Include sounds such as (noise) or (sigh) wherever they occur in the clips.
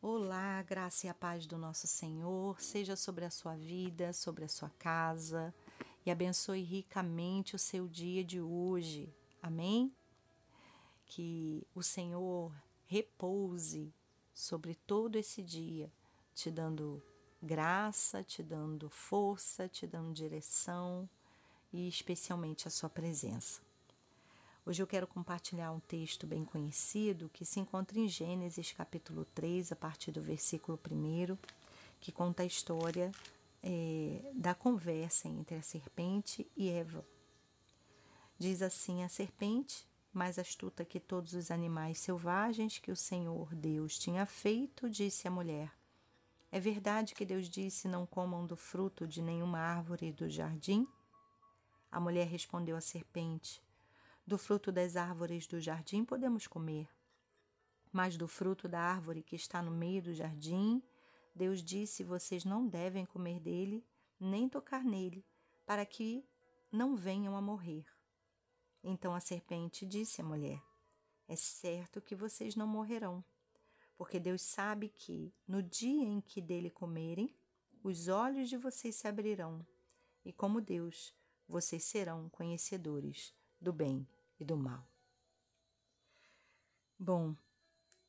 Olá, graça e a paz do nosso Senhor seja sobre a sua vida, sobre a sua casa e abençoe ricamente o seu dia de hoje. Amém? Que o Senhor repouse sobre todo esse dia, te dando graça, te dando força, te dando direção e especialmente a sua presença. Hoje eu quero compartilhar um texto bem conhecido que se encontra em Gênesis capítulo 3, a partir do versículo 1, que conta a história é, da conversa entre a serpente e Eva. Diz assim: A serpente, mais astuta que todos os animais selvagens que o Senhor Deus tinha feito, disse à mulher: É verdade que Deus disse: Não comam do fruto de nenhuma árvore do jardim? A mulher respondeu à serpente: do fruto das árvores do jardim podemos comer, mas do fruto da árvore que está no meio do jardim, Deus disse: Vocês não devem comer dele, nem tocar nele, para que não venham a morrer. Então a serpente disse à mulher: É certo que vocês não morrerão, porque Deus sabe que, no dia em que dele comerem, os olhos de vocês se abrirão, e como Deus, vocês serão conhecedores do bem e do mal. Bom,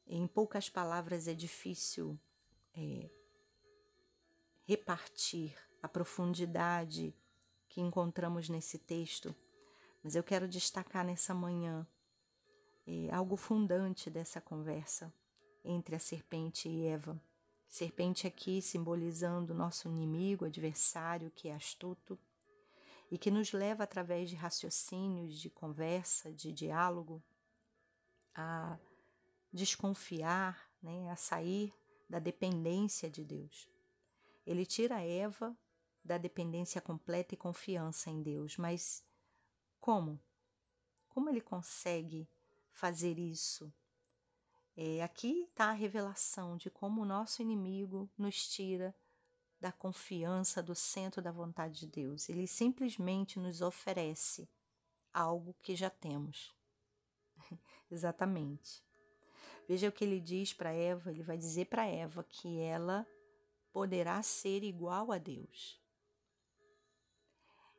em poucas palavras é difícil é, repartir a profundidade que encontramos nesse texto, mas eu quero destacar nessa manhã é, algo fundante dessa conversa entre a serpente e Eva. Serpente aqui simbolizando nosso inimigo, adversário que é astuto, e que nos leva através de raciocínios, de conversa, de diálogo, a desconfiar, né, a sair da dependência de Deus. Ele tira Eva da dependência completa e confiança em Deus, mas como? Como ele consegue fazer isso? É, aqui está a revelação de como o nosso inimigo nos tira da confiança do centro da vontade de Deus. Ele simplesmente nos oferece algo que já temos. (laughs) Exatamente. Veja o que ele diz para Eva, ele vai dizer para Eva que ela poderá ser igual a Deus.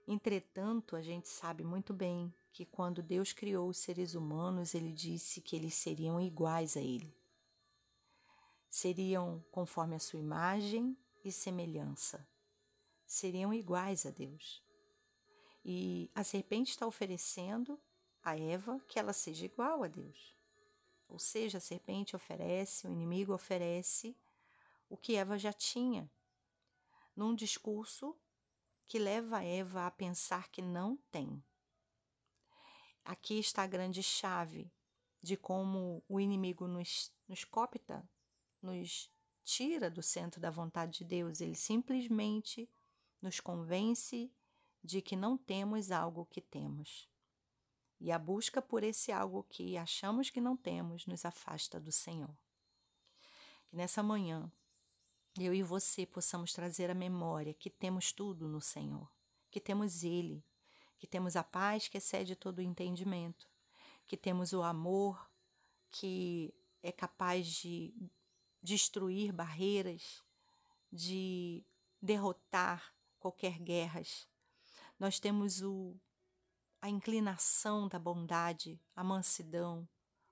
Entretanto, a gente sabe muito bem que quando Deus criou os seres humanos, ele disse que eles seriam iguais a ele. Seriam conforme a sua imagem e semelhança seriam iguais a Deus. E a serpente está oferecendo a Eva que ela seja igual a Deus. Ou seja, a serpente oferece, o inimigo oferece o que Eva já tinha, num discurso que leva Eva a pensar que não tem. Aqui está a grande chave de como o inimigo nos, nos copta, nos tira do centro da vontade de Deus, ele simplesmente nos convence de que não temos algo que temos. E a busca por esse algo que achamos que não temos nos afasta do Senhor. Que nessa manhã eu e você possamos trazer a memória que temos tudo no Senhor, que temos Ele, que temos a paz que excede todo o entendimento, que temos o amor que é capaz de destruir barreiras, de derrotar qualquer guerras. Nós temos o, a inclinação da bondade, a mansidão,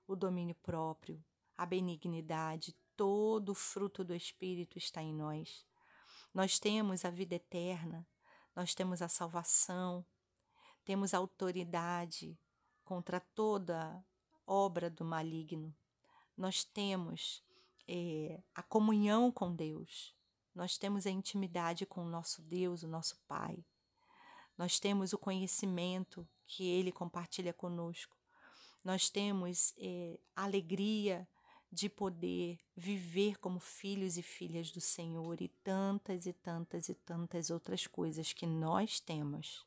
o domínio próprio, a benignidade, todo o fruto do Espírito está em nós. Nós temos a vida eterna, nós temos a salvação, temos autoridade contra toda obra do maligno. Nós temos é, a comunhão com Deus, nós temos a intimidade com o nosso Deus, o nosso Pai. Nós temos o conhecimento que Ele compartilha conosco. Nós temos é, a alegria de poder viver como filhos e filhas do Senhor e tantas e tantas e tantas outras coisas que nós temos,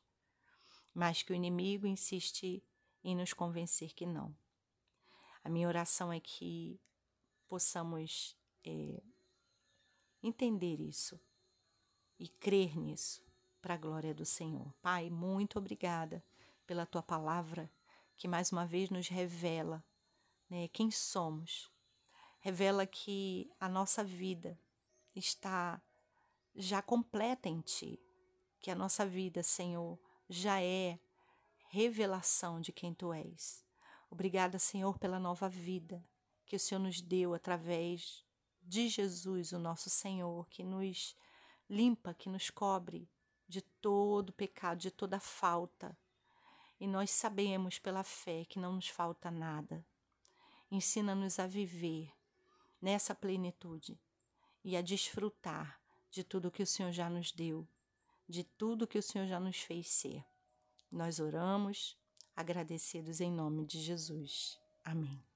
mas que o inimigo insiste em nos convencer que não. A minha oração é que possamos é, entender isso e crer nisso para a glória do Senhor. Pai, muito obrigada pela tua palavra que mais uma vez nos revela né, quem somos. Revela que a nossa vida está já completa em Ti, que a nossa vida, Senhor, já é revelação de quem Tu és. Obrigada, Senhor, pela nova vida que o Senhor nos deu através de Jesus, o nosso Senhor, que nos limpa, que nos cobre de todo pecado, de toda falta. E nós sabemos pela fé que não nos falta nada. Ensina-nos a viver nessa plenitude e a desfrutar de tudo que o Senhor já nos deu, de tudo que o Senhor já nos fez ser. Nós oramos agradecidos em nome de Jesus. Amém.